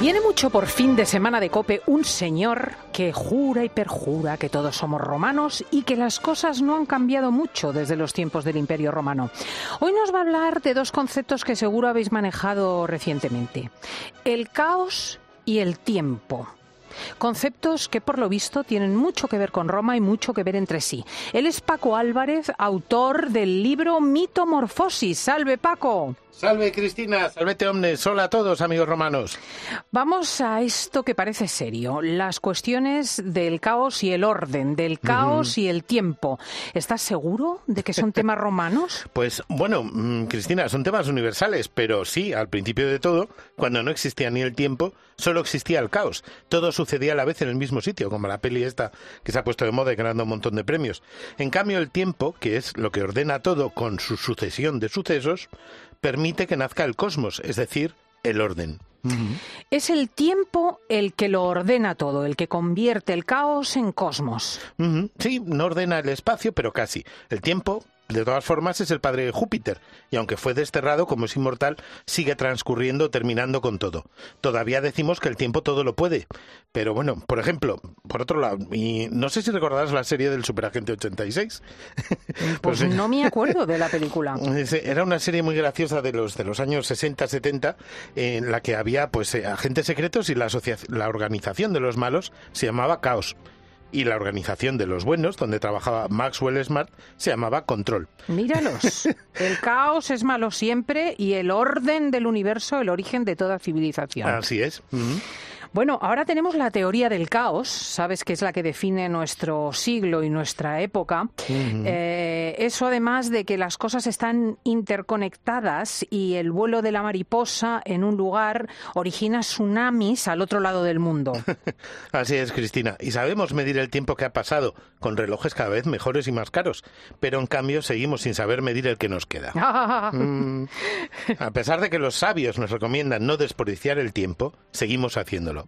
Viene mucho por fin de semana de cope un señor que jura y perjura que todos somos romanos y que las cosas no han cambiado mucho desde los tiempos del Imperio Romano. Hoy nos va a hablar de dos conceptos que seguro habéis manejado recientemente. El caos y el tiempo. Conceptos que por lo visto tienen mucho que ver con Roma y mucho que ver entre sí. Él es Paco Álvarez, autor del libro Mitomorfosis. Salve Paco. Salve Cristina, salvete omnes, hola a todos amigos romanos. Vamos a esto que parece serio, las cuestiones del caos y el orden, del caos y el tiempo. ¿Estás seguro de que son temas romanos? Pues bueno, mm, Cristina, son temas universales, pero sí, al principio de todo, cuando no existía ni el tiempo, solo existía el caos. Todo sucedía a la vez en el mismo sitio, como la peli esta que se ha puesto de moda y ganando un montón de premios. En cambio, el tiempo, que es lo que ordena todo con su sucesión de sucesos, permite que nazca el cosmos, es decir, el orden. Es el tiempo el que lo ordena todo, el que convierte el caos en cosmos. Sí, no ordena el espacio, pero casi. El tiempo, de todas formas, es el padre de Júpiter, y aunque fue desterrado, como es inmortal, sigue transcurriendo, terminando con todo. Todavía decimos que el tiempo todo lo puede. Pero bueno, por ejemplo, por otro lado, y no sé si recordarás la serie del Superagente 86. Pues Pues, no me acuerdo de la película. Era una serie muy graciosa de los de los años 60, 70, en la que había pues eh, agentes secretos y la, la organización de los malos se llamaba Caos. Y la organización de los buenos, donde trabajaba Maxwell Smart, se llamaba Control. Míralos. El caos es malo siempre y el orden del universo el origen de toda civilización. Así es. Bueno, ahora tenemos la teoría del caos, sabes que es la que define nuestro siglo y nuestra época. Eh, eso además de que las cosas están interconectadas y el vuelo de la mariposa en un lugar origina tsunamis al otro lado del mundo. Así es, Cristina. Y sabemos medir el tiempo que ha pasado con relojes cada vez mejores y más caros. Pero en cambio seguimos sin saber medir el que nos queda. Mm. A pesar de que los sabios nos recomiendan no desperdiciar el tiempo, seguimos haciéndolo.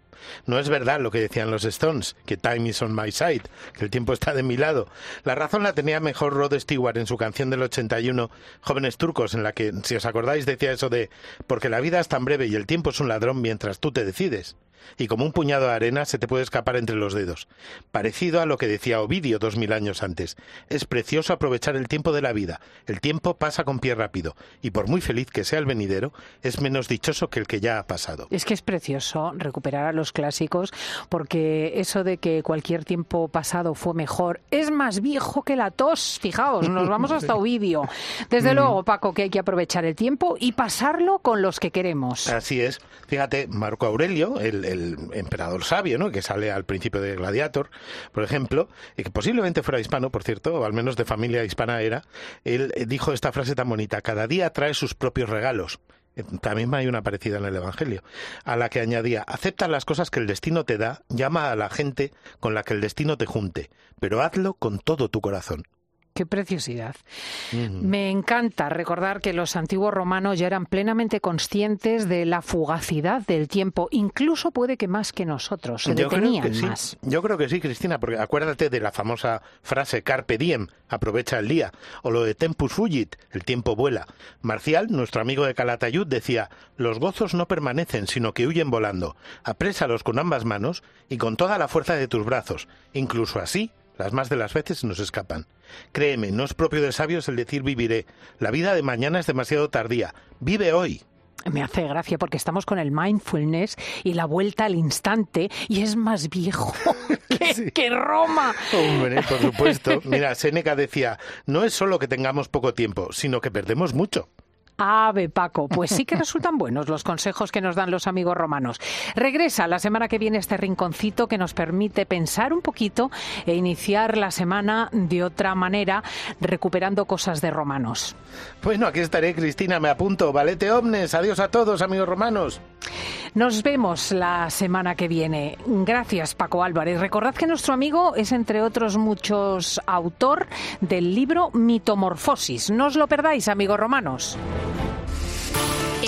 No es verdad lo que decían los Stones, que time is on my side, que el tiempo está de mi lado. La razón la tenía mejor Rod Stewart en su canción del 81, Jóvenes Turcos, en la que, si os acordáis, decía eso de porque la vida es tan breve y el tiempo es un ladrón mientras tú te decides. Y como un puñado de arena se te puede escapar entre los dedos. Parecido a lo que decía Ovidio dos mil años antes. Es precioso aprovechar el tiempo de la vida. El tiempo pasa con pie rápido. Y por muy feliz que sea el venidero, es menos dichoso que el que ya ha pasado. Es que es precioso recuperar a los clásicos porque eso de que cualquier tiempo pasado fue mejor es más viejo que la tos. Fijaos, nos vamos hasta Ovidio. Desde luego, Paco, que hay que aprovechar el tiempo y pasarlo con los que queremos. Así es. Fíjate, Marco Aurelio, el, el emperador sabio, ¿no? que sale al principio de Gladiator, por ejemplo, y que posiblemente fuera hispano, por cierto, o al menos de familia hispana era, él eh, dijo esta frase tan bonita, cada día trae sus propios regalos. Eh, También hay una parecida en el Evangelio, a la que añadía, acepta las cosas que el destino te da, llama a la gente con la que el destino te junte, pero hazlo con todo tu corazón. Qué preciosidad. Me encanta recordar que los antiguos romanos ya eran plenamente conscientes de la fugacidad del tiempo, incluso puede que más que nosotros, se Yo creo que sí. más. Yo creo que sí, Cristina, porque acuérdate de la famosa frase carpe diem, aprovecha el día, o lo de tempus fugit, el tiempo vuela. Marcial, nuestro amigo de Calatayud, decía, los gozos no permanecen, sino que huyen volando. Aprésalos con ambas manos y con toda la fuerza de tus brazos. Incluso así, las más de las veces nos escapan. Créeme, no es propio de sabios el decir viviré. La vida de mañana es demasiado tardía. Vive hoy. Me hace gracia porque estamos con el mindfulness y la vuelta al instante y es más viejo que, que Roma. Hombre, por supuesto. Mira, Séneca decía, no es solo que tengamos poco tiempo, sino que perdemos mucho. Ave Paco, pues sí que resultan buenos los consejos que nos dan los amigos romanos. Regresa la semana que viene este rinconcito que nos permite pensar un poquito e iniciar la semana de otra manera, recuperando cosas de romanos. Bueno, aquí estaré, Cristina, me apunto. Valete omnes, adiós a todos, amigos romanos. Nos vemos la semana que viene. Gracias, Paco Álvarez. Recordad que nuestro amigo es, entre otros muchos, autor del libro Mitomorfosis. No os lo perdáis, amigos romanos.